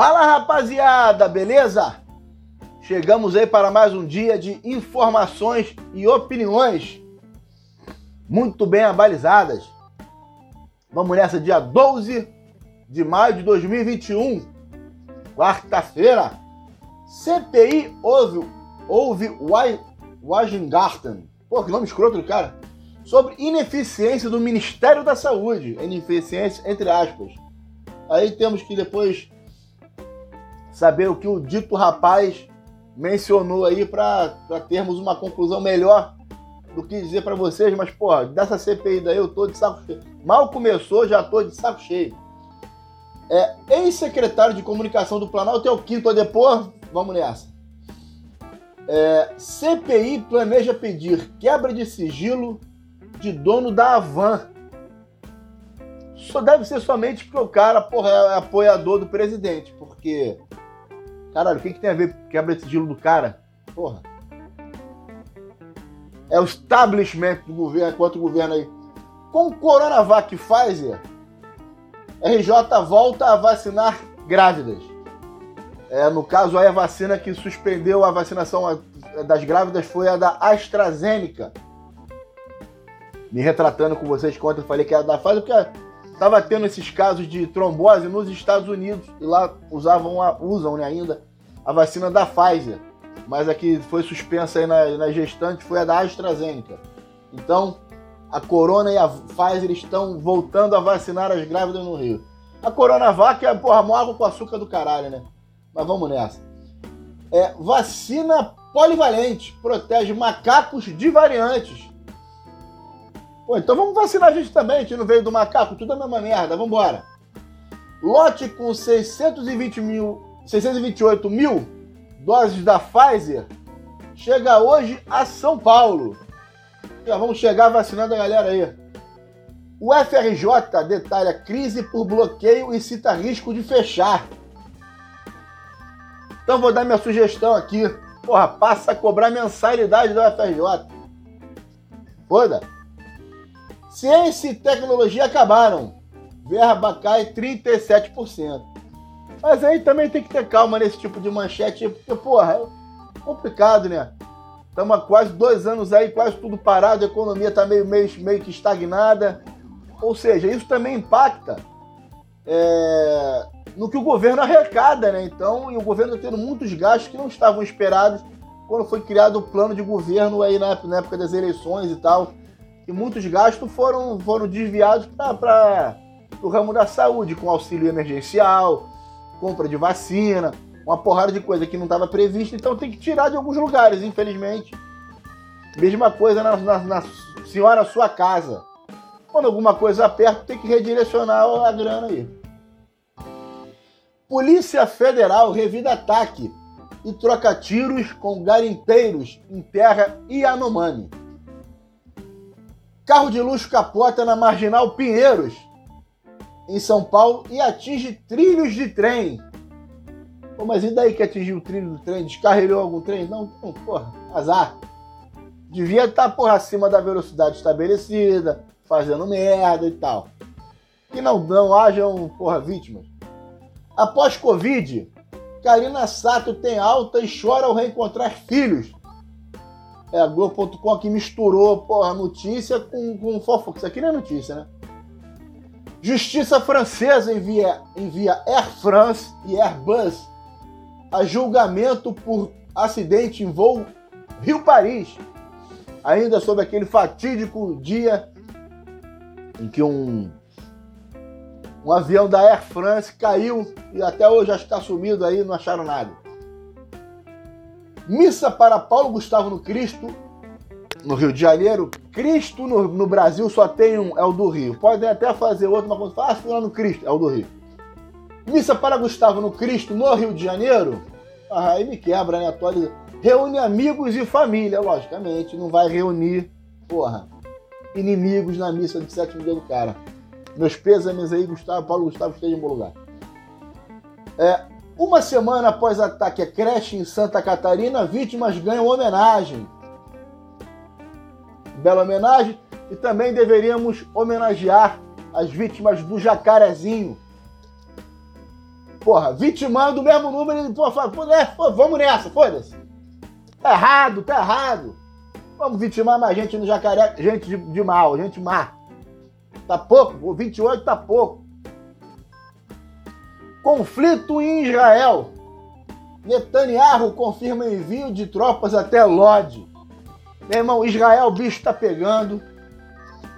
Fala rapaziada, beleza? Chegamos aí para mais um dia de informações e opiniões muito bem abalizadas. Vamos nessa, dia 12 de maio de 2021, quarta-feira. CPI houve, houve Washington, pô, que nome escroto do cara, sobre ineficiência do Ministério da Saúde, ineficiência entre aspas. Aí temos que depois saber o que o dito rapaz mencionou aí para termos uma conclusão melhor do que dizer para vocês, mas, pô, dessa CPI daí eu tô de saco cheio. Mal começou, já tô de saco cheio. É, ex-secretário de comunicação do Planalto é o quinto a depor. Vamos nessa. É, CPI planeja pedir quebra de sigilo de dono da Avan. Só deve ser somente porque o cara, porra, é apoiador do presidente. Porque Caralho, o que, que tem a ver quebra de sigilo do cara? Porra. É o establishment do governo, quanto o governo aí. Com o Coronavac e Pfizer, RJ volta a vacinar grávidas. É, no caso aí, a vacina que suspendeu a vacinação das grávidas foi a da AstraZeneca. Me retratando com vocês quando eu falei que era da Pfizer, porque estava tendo esses casos de trombose nos Estados Unidos e lá usavam a, usam né, ainda a vacina da Pfizer, mas a que foi suspensa aí na, na gestante foi a da AstraZeneca. Então, a Corona e a Pfizer estão voltando a vacinar as grávidas no Rio. A Coronavac é, porra, água com açúcar do caralho, né? Mas vamos nessa. É, vacina polivalente protege macacos de variantes. Pô, então vamos vacinar a gente também, a gente não veio do macaco, tudo a mesma merda, vambora. Lote com 620 mil, 628 mil doses da Pfizer chega hoje a São Paulo. Já vamos chegar vacinando a galera aí. O FRJ detalha crise por bloqueio e cita risco de fechar. Então vou dar minha sugestão aqui. Porra, passa a cobrar mensalidade do FRJ. Foda. Ciência e tecnologia acabaram. Verba cai 37%. Mas aí também tem que ter calma nesse tipo de manchete, porque, porra, é complicado, né? Estamos há quase dois anos aí, quase tudo parado, a economia está meio, meio, meio que estagnada. Ou seja, isso também impacta é, no que o governo arrecada, né? Então, e o governo está tendo muitos gastos que não estavam esperados quando foi criado o plano de governo aí na, na época das eleições e tal e muitos gastos foram, foram desviados para o ramo da saúde, com auxílio emergencial, compra de vacina, uma porrada de coisa que não estava prevista, então tem que tirar de alguns lugares, infelizmente. Mesma coisa na, na, na senhora sua casa. Quando alguma coisa aperta, tem que redirecionar a grana aí. Polícia Federal revida ataque e troca tiros com garimpeiros em terra Yanomami. Carro de luxo capota na Marginal Pinheiros, em São Paulo, e atinge trilhos de trem. Pô, mas e daí que atingiu o trilho do trem? Descarregou algum trem? Não, não porra, azar. Devia estar, porra, acima da velocidade estabelecida, fazendo merda e tal. Que não, não hajam, porra, vítimas. Após Covid, Karina Sato tem alta e chora ao reencontrar filhos é, a Globo.com que misturou porra, notícia com, com fofoca. Isso aqui não é notícia, né? Justiça francesa envia, envia Air France e Airbus a julgamento por acidente em voo Rio-Paris. Ainda sobre aquele fatídico dia em que um, um avião da Air France caiu e até hoje está sumido aí, não acharam nada. Missa para Paulo Gustavo no Cristo, no Rio de Janeiro. Cristo no, no Brasil só tem um, é o do Rio. Podem até fazer outro, mas quando fala, ah, fulano no Cristo, é o do Rio. Missa para Gustavo no Cristo, no Rio de Janeiro. Ah, aí me quebra, né? Atualiza. Reúne amigos e família, logicamente. Não vai reunir, porra, inimigos na missa de sétimo dia do cara. Meus pêsames aí, Gustavo, Paulo Gustavo esteja em bom lugar. É, uma semana após ataque à creche em Santa Catarina, vítimas ganham homenagem. Bela homenagem. E também deveríamos homenagear as vítimas do Jacarezinho. porra, vitimando o mesmo número, ele, pô, fala, pô, vamos nessa, foda-se. Tá errado, tá errado. Vamos vitimar mais gente no jacaré, gente de, de mal, gente má. Tá pouco, 28 tá pouco. Conflito em Israel. Netanyahu confirma envio de tropas até Lod. Meu irmão, Israel, o bicho tá pegando.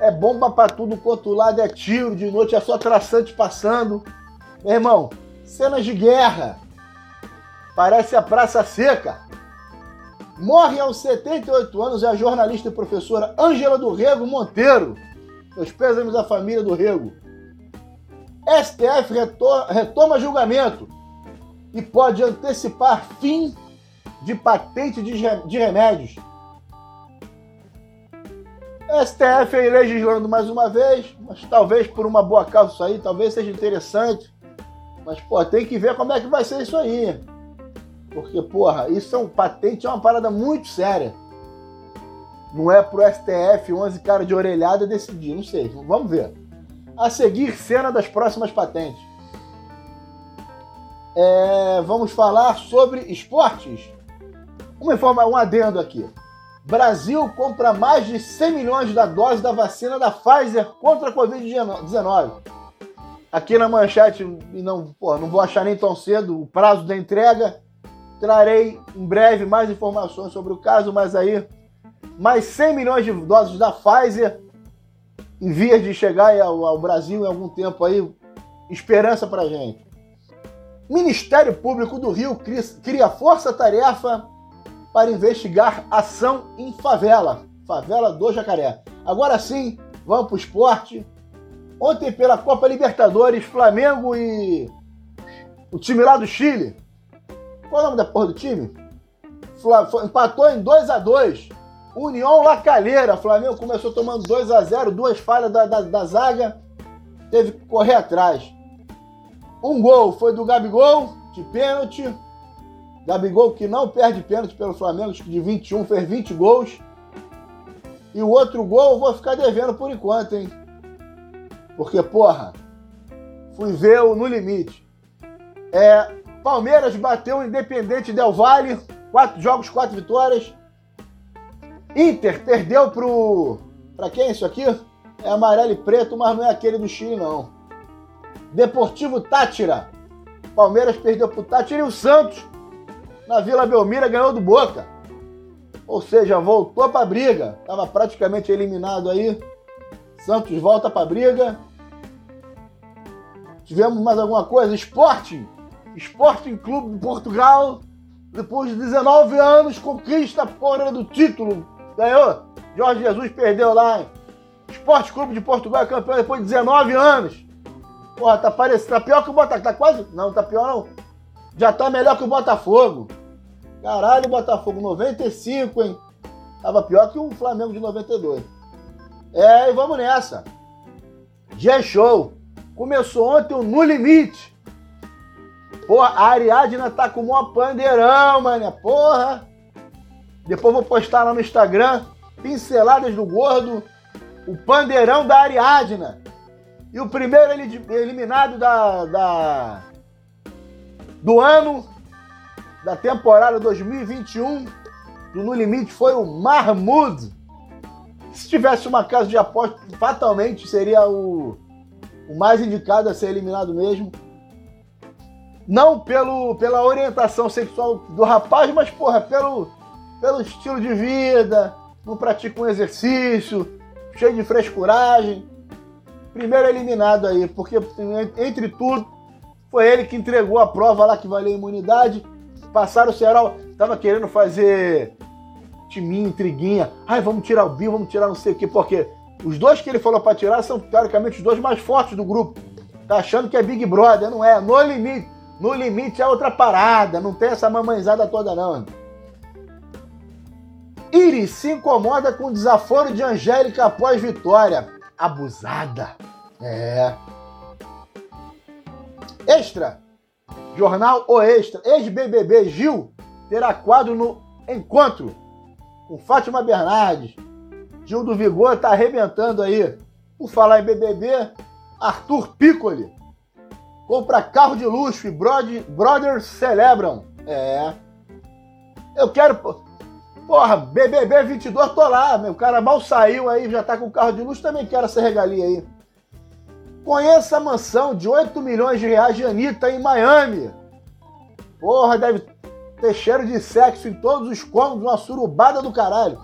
É bomba pra tudo quanto lado, é tiro de noite, é só traçante passando. Meu irmão, cenas de guerra. Parece a Praça Seca. Morre aos 78 anos a jornalista e professora Ângela do Rego Monteiro. Meus pêsames à família do Rego. STF retoma julgamento e pode antecipar fim de patente de remédios. STF aí legislando mais uma vez, mas talvez por uma boa causa isso aí, talvez seja interessante. Mas, pô, tem que ver como é que vai ser isso aí. Porque, porra, isso é um patente, é uma parada muito séria. Não é pro STF, 11 cara de orelhada decidir, não sei, vamos ver. A seguir, cena das próximas patentes. É, vamos falar sobre esportes. Uma informa, um adendo aqui. Brasil compra mais de 100 milhões da dose da vacina da Pfizer contra a Covid-19. Aqui na manchete, não, pô, não vou achar nem tão cedo o prazo da entrega. Trarei em breve mais informações sobre o caso, mas aí mais 100 milhões de doses da Pfizer em vias de chegar ao, ao Brasil em algum tempo aí. Esperança pra gente. Ministério Público do Rio cria força-tarefa para investigar ação em favela. Favela do Jacaré. Agora sim, vamos pro esporte. Ontem, pela Copa Libertadores, Flamengo e o time lá do Chile. Qual é o nome da porra do time? Empatou em 2 a 2 União La Calheira. Flamengo começou tomando 2 a 0 duas falhas da, da, da zaga. Teve que correr atrás. Um gol foi do Gabigol, de pênalti. Gabigol que não perde pênalti pelo Flamengo, de 21, fez 20 gols. E o outro gol eu vou ficar devendo por enquanto, hein? Porque, porra, fui ver o no limite. É, Palmeiras bateu o Independente Del Valle, quatro jogos, quatro vitórias. Inter perdeu pro. Pra quem é isso aqui? É amarelo e preto, mas não é aquele do Chile, não. Deportivo Tátira. Palmeiras perdeu pro Tátira e o Santos na Vila Belmira ganhou do Boca. Ou seja, voltou para a briga. Estava praticamente eliminado aí. Santos volta para a briga. Tivemos mais alguma coisa? Esporte. Sporting Clube de Portugal. Depois de 19 anos, conquista a porra do título. Ganhou. Jorge Jesus perdeu lá. Esporte Clube de Portugal é campeão depois de 19 anos. Porra, tá parecendo. Tá pior que o Botafogo. Tá quase. Não, tá pior não. Já tá melhor que o Botafogo. Caralho, Botafogo 95, hein? Tava pior que o Flamengo de 92. É, e vamos nessa. G-Show. Começou ontem o No Limite. Porra, a Ariadna tá com um pandeirão, mano. Porra. Depois vou postar lá no Instagram. Pinceladas do Gordo. O pandeirão da Ariadna. E o primeiro eliminado da, da do ano da temporada 2021 do No Limite foi o Mahmoud. Se tivesse uma casa de aposta, fatalmente seria o, o mais indicado a ser eliminado mesmo. Não pelo, pela orientação sexual do rapaz, mas, porra, pelo, pelo estilo de vida, não pratica um exercício, cheio de frescuragem. Primeiro eliminado aí, porque entre tudo, foi ele que entregou a prova lá que valeu a imunidade Passaram o Ceará, tava querendo fazer timinho, intriguinha. Ai, vamos tirar o Bill, vamos tirar não sei o quê, porque os dois que ele falou para tirar são, teoricamente, os dois mais fortes do grupo. Tá achando que é Big Brother, não é? No limite. No limite é outra parada, não tem essa mamãezada toda, não. Iris se incomoda com o desaforo de Angélica após vitória. Abusada. É. Extra. Jornal O Extra, ex-BBB Gil terá quadro no Encontro com Fátima Bernardes. Gil do Vigor tá arrebentando aí. Por falar em BBB, Arthur Piccoli compra carro de luxo e brother, brothers celebram. É. Eu quero. Porra, BBB 22, tô lá, meu cara mal saiu aí, já tá com carro de luxo, também quero essa regalia aí. Conheça a mansão de 8 milhões de reais de Anitta em Miami. Porra, deve ter cheiro de sexo em todos os cômodos, uma surubada do caralho.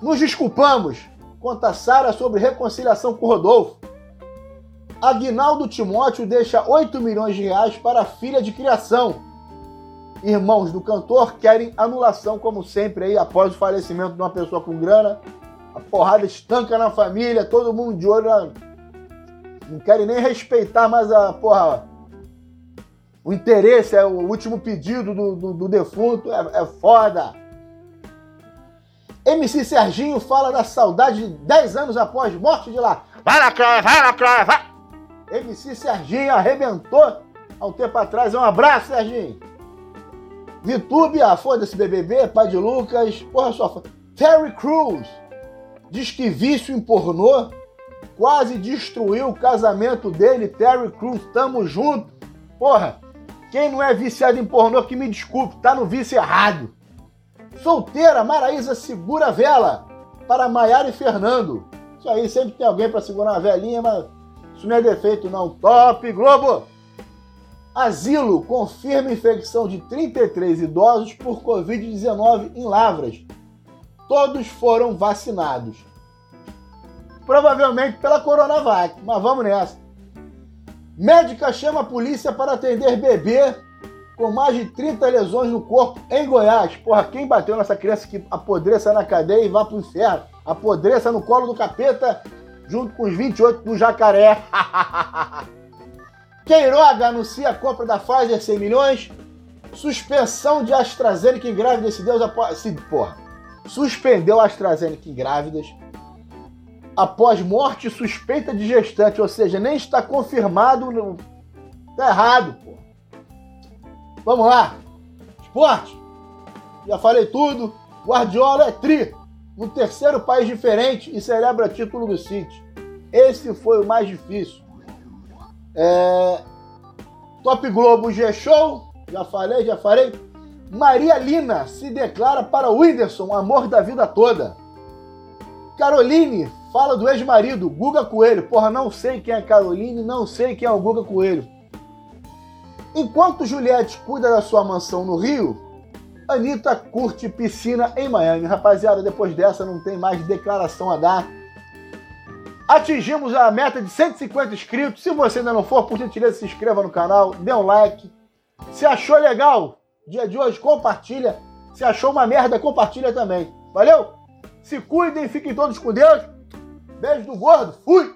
Nos desculpamos, conta Sara sobre reconciliação com Rodolfo. Aguinaldo Timóteo deixa 8 milhões de reais para a filha de criação. Irmãos do cantor querem anulação, como sempre, aí, após o falecimento de uma pessoa com grana. A porrada estanca na família, todo mundo de olho. Não querem nem respeitar mais a porra. O interesse é o último pedido do, do, do defunto, é, é foda. MC Serginho fala da saudade de 10 anos após morte de lá. Vai na Clara, vai na Clara, vai! MC Serginho arrebentou há um tempo atrás. Um abraço, Serginho! Vitube, ah, foda-se BBB, pai de Lucas, porra só. Terry Crews diz que vício em pornô quase destruiu o casamento dele. Terry Crews, tamo junto. Porra, quem não é viciado em pornô, que me desculpe, tá no vício errado. Solteira, Maraísa segura a vela para Maiara e Fernando. Isso aí, sempre tem alguém para segurar uma velinha, mas isso não é defeito não. Top Globo! Asilo confirma infecção de 33 idosos por Covid-19 em Lavras. Todos foram vacinados. Provavelmente pela Coronavac, mas vamos nessa. Médica chama a polícia para atender bebê com mais de 30 lesões no corpo em Goiás. Porra, quem bateu nessa criança que apodreça na cadeia e vá pro inferno? Apodreça no colo do capeta junto com os 28 do jacaré. Queiroga anuncia a compra da Pfizer 100 milhões. Suspensão de AstraZeneca em grávidas se Deus após... Se, porra. Suspendeu AstraZeneca em grávidas após morte suspeita de gestante, ou seja, nem está confirmado. No... Tá errado, pô. Vamos lá. Esporte. Já falei tudo. Guardiola é tri. No terceiro país diferente e celebra título do City. Esse foi o mais difícil. É... Top Globo G-Show. Já falei, já falei. Maria Lina se declara para Whindersson, amor da vida toda. Caroline fala do ex-marido, Guga Coelho. Porra, não sei quem é Caroline, não sei quem é o Guga Coelho. Enquanto Juliette cuida da sua mansão no Rio, Anitta curte piscina em Miami. Rapaziada, depois dessa não tem mais declaração a dar. Atingimos a meta de 150 inscritos. Se você ainda não for, por gentileza, se inscreva no canal, dê um like. Se achou legal, dia de hoje, compartilha. Se achou uma merda, compartilha também. Valeu? Se cuidem, fiquem todos com Deus. Beijo do gordo. Fui!